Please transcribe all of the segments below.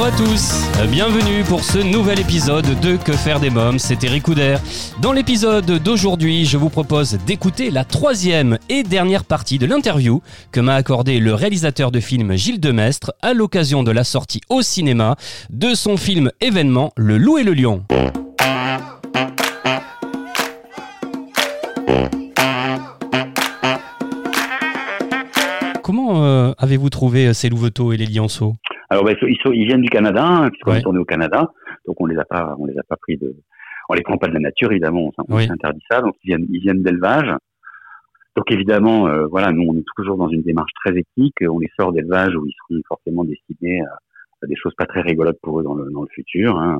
Bonjour à tous, bienvenue pour ce nouvel épisode de Que faire des mômes, c'est Eric Couder. Dans l'épisode d'aujourd'hui, je vous propose d'écouter la troisième et dernière partie de l'interview que m'a accordé le réalisateur de film Gilles Demestre à l'occasion de la sortie au cinéma de son film événement Le Loup et le Lion. Comment euh, avez-vous trouvé euh, ces louveteaux et les lionceaux? Alors, ben, ils, sont- ils viennent du Canada, hein, puisqu'on Ouais. est tourné au Canada, donc on les a pas, on les a pas pris de, on les prend pas de la nature évidemment, on, Oui. s'interdit ça, donc ils viennent, ils viennent d'élevage. Donc évidemment, euh, voilà, nous on est toujours dans une démarche très éthique, on les sort d'élevage où ils seront forcément destinés à, à des choses pas très rigolotes pour eux dans le, dans le futur, hein.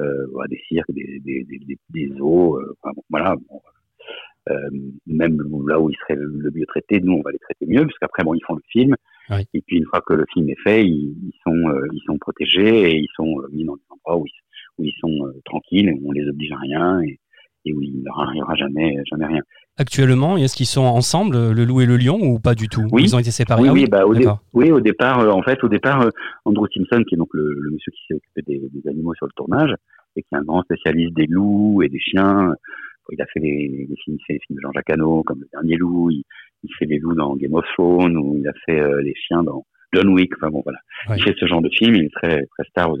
euh, voilà, des cirques, des, des, des, des, zoos, euh, enfin, bon, voilà. bon, euh, même là où ils seraient le, mieux traités, nous on va les traiter mieux, parce qu'après bon ils font le film, Oui. et puis une fois que le film est fait, ils, ils sont euh, ils sont protégés et ils sont euh, mis dans des endroits où ils, où ils sont euh, tranquilles, où on les oblige à rien et, et où il leur arrivera jamais jamais rien. Actuellement, est-ce qu'ils sont ensemble, le loup et le lion, ou pas du tout? Oui. Ils ont été séparés Oui, Ah oui, bah, au, dé- oui, au départ, en fait, au départ, Andrew Simpson, qui est donc le, le monsieur qui s'est occupé des, des animaux sur le tournage, et qui est un grand spécialiste des loups et des chiens. Il a fait les, les films, les films de Jean-Jacques Hano, comme Le Dernier Loup. Il, il fait les loups dans Game of Thrones, ou il a fait euh, les chiens dans John Wick. Enfin bon, voilà. Oui. Il fait ce genre de film. Il est très, très star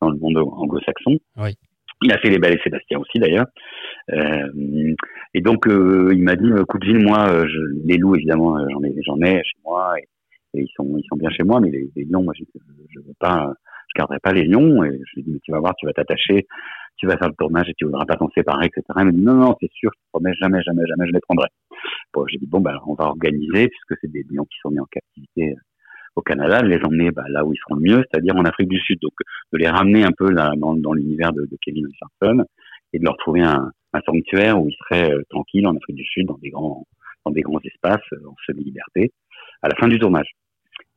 dans le monde anglo-saxon. Oui. Il a fait Les Belles et Sébastien aussi, d'ailleurs. Euh, et donc, euh, il m'a dit, écoute, Gilles, moi, euh, je, les loups, évidemment, euh, j'en ai, j'en ai chez moi, et, et ils sont, ils sont bien chez moi, mais les, les lions, moi, je, je veux pas, je garderai pas les lions. Et je lui ai dit, mais tu vas voir, tu vas t'attacher, tu vas faire le tournage et tu voudras pas t'en séparer, etc. Il m'a dit, non, non, c'est sûr, je te promets, jamais, jamais, jamais, je les prendrai. Bon, j'ai dit, bon, bah, on va organiser, puisque c'est des lions qui sont mis en captivité euh, au Canada, de les emmener bah, là où ils seront le mieux, c'est-à-dire en Afrique du Sud. Donc, de les ramener un peu là, dans, dans l'univers de, de Kevin Richardson et de leur trouver un, un sanctuaire où ils seraient euh, tranquilles en Afrique du Sud, dans des grands, dans des grands espaces, euh, en semi-liberté, à la fin du tournage.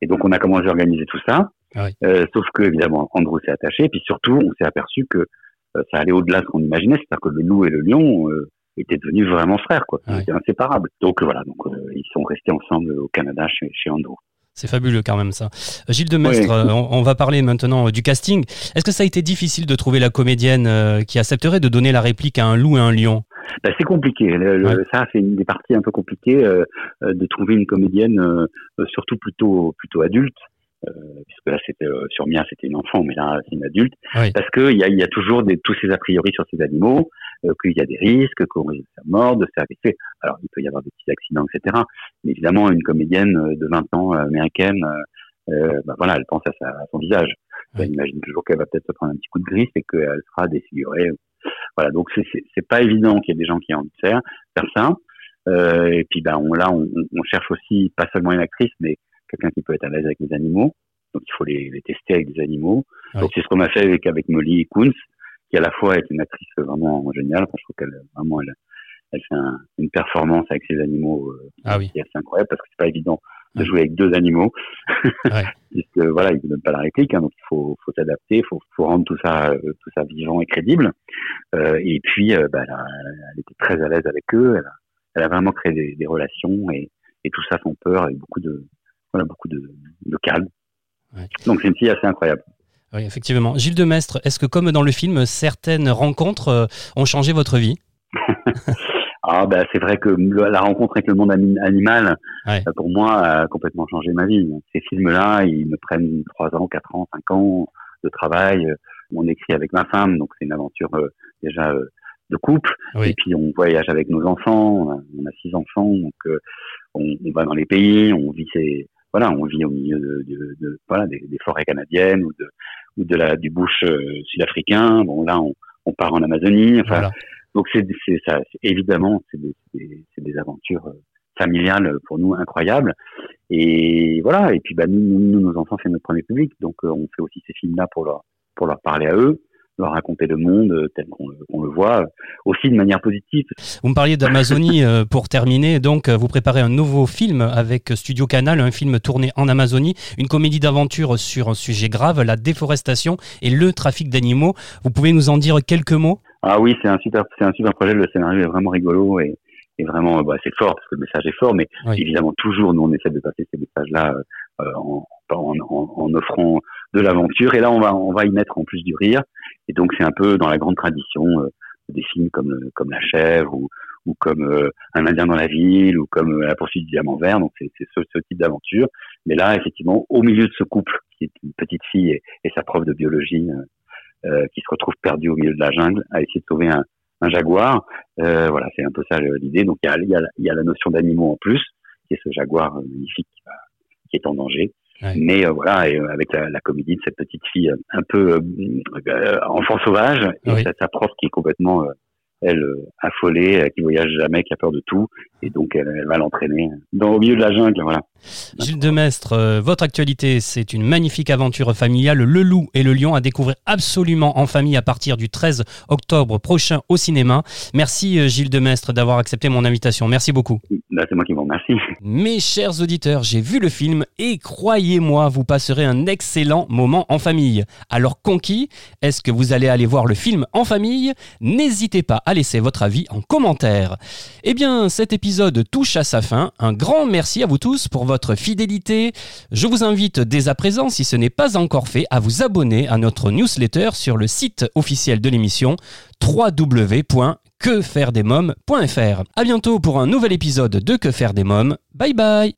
Et donc, on a commencé à organiser tout ça. Ah oui. Euh, sauf que, évidemment, Andrew s'est attaché. Et puis surtout, on s'est aperçu que ça allait au-delà de ce qu'on imaginait. C'est-à-dire que le loup et le lion euh, étaient devenus vraiment frères, quoi. Ouais. étaient inséparables. Donc, euh, voilà. Donc, euh, ils sont restés ensemble au Canada chez, chez Andrew. C'est fabuleux quand même ça. Euh, Gilles Demestre, Oui. euh, on, on va parler maintenant euh, du casting. Est-ce que ça a été difficile de trouver la comédienne euh, qui accepterait de donner la réplique à un loup et un lion? Ben, c'est compliqué. Le- le- Ouais. Ça, c'est une des parties un peu compliquées euh, euh, de trouver une comédienne, euh, euh, surtout plutôt plutôt adulte. Euh, puisque là, c'était euh, sur Mia, c'était une enfant, mais là, c'est une adulte. Oui. Parce que il y a, y a toujours des, tous ces a priori sur ces animaux, euh, qu'il y a des risques, qu'on risque de faire mordre, de se faire vexer. Alors, il peut y avoir des petits accidents, etc. Mais évidemment, une comédienne de 20 ans américaine, euh, ben voilà, elle pense à, sa, à son visage. Elle imagine toujours qu'elle va peut-être se prendre un petit coup de griffe et qu'elle sera défigurée. Voilà, donc c'est pas évident qu'il y ait des gens qui aient envie de faire faire ça. Euh, et puis ben on, là, on, on cherche aussi pas seulement une actrice, mais quelqu'un qui peut être à l'aise avec les animaux. Donc il faut les, les tester avec des animaux. Ouais. Donc c'est ce qu'on a fait avec avec Molly Kunz, qui à la fois est une actrice vraiment géniale. Enfin, je trouve qu'elle vraiment elle, elle fait un- une performance avec ses animaux euh, Ah oui. qui est assez incroyable parce que c'est pas évident de jouer avec deux animaux. Ouais. Puisque voilà, ils ne donnent pas la réplique, hein, donc il faut, faut s'adapter, il faut, faut rendre tout ça, euh, tout ça vivant et crédible. Euh, et puis, euh, bah, elle, a- elle était très à l'aise avec eux. Elle a, elle a vraiment créé des, des relations et, et tout ça sans peur, avec beaucoup de, voilà, beaucoup de, de calme. Ouais. Donc c'est une fille assez incroyable. Oui, effectivement. Gilles Demestre, est-ce que comme dans le film, certaines rencontres euh, ont changé votre vie? Ah bah c'est vrai que le- la rencontre avec le monde ani- animal, Ouais. euh, pour moi, a complètement changé ma vie. Ces films-là, ils me prennent trois ans, quatre ans, cinq ans de travail. On écrit avec ma femme, donc c'est une aventure euh, déjà euh, de couple. Oui. Et puis on voyage avec nos enfants. On a, on a six enfants, donc euh, on, on va dans les pays, on vit ces voilà, on vit au milieu de, de, de- voilà des, des forêts canadiennes ou de ou de la du bush euh, sud-africain. Bon là, on, on part en Amazonie. Enfin, Voilà. donc c'est c'est ça. Évidemment, c'est des, c'est- c'est des aventures euh, familiales pour nous incroyables. Et voilà. Et puis bah nous, nous, nos enfants, c'est notre premier public, donc euh, on fait aussi ces films-là pour leur pour leur parler à eux. Leur raconter le monde euh, tel qu'on le, voit, aussi de manière positive. Vous me parliez d'Amazonie euh, pour terminer. Donc, euh, vous préparez un nouveau film avec Studio Canal, un film tourné en Amazonie, une comédie d'aventure sur un sujet grave, la déforestation et le trafic d'animaux. Vous pouvez nous en dire quelques mots? Ah oui, c'est un super, c'est un super projet. Le scénario est vraiment rigolo et, et vraiment, bah, c'est fort parce que le message est fort. Mais Oui. évidemment, toujours, nous, on essaie de passer ces messages-là euh, en, en, en, en offrant de l'aventure. Et là, on va, on va y mettre en plus du rire. Et donc, c'est un peu dans la grande tradition euh, des films comme, euh, comme La Chèvre ou, ou comme euh, Un Indien dans la ville ou comme euh, La poursuite du diamant vert. Donc, c'est ce, ce type d'aventure. Mais là, effectivement, au milieu de ce couple, qui est une petite fille et, et sa prof de biologie, euh, qui se retrouve perdue au milieu de la jungle, à essayer de sauver un, un jaguar. Voilà, c'est un peu ça l'idée. Donc, il y a, y, a, y a la notion d'animaux en plus, qui est ce jaguar magnifique qui est en danger. Ouais. Mais euh, voilà, et, euh, avec la, la comédie de cette petite fille euh, un peu euh, enfant sauvage et sa, sa prof qui est complètement euh, elle affolée, euh, qui voyage jamais, qui a peur de tout, et donc elle, elle va l'entraîner dans au milieu de la jungle, voilà. Gilles Demestre, euh, votre actualité, c'est une magnifique aventure familiale, Le Loup et le Lion, à découvrir absolument en famille à partir du 13 octobre prochain au cinéma. Merci euh, Gilles Demestre d'avoir accepté mon invitation. Merci beaucoup. Là, c'est moi qui vous remercie. Mes chers auditeurs, j'ai vu le film et croyez-moi, vous passerez un excellent moment en famille. Alors conquis, est-ce que vous allez aller voir le film en famille? N'hésitez pas à laisser votre avis en commentaire. Eh bien, cet épisode touche à sa fin. Un grand merci à vous tous pour votre fidélité. Je vous invite dès à présent, si ce n'est pas encore fait, à vous abonner à notre newsletter sur le site officiel de l'émission www.quefairedesmoms.fr. À bientôt pour un nouvel épisode de Que faire des mômes. Bye bye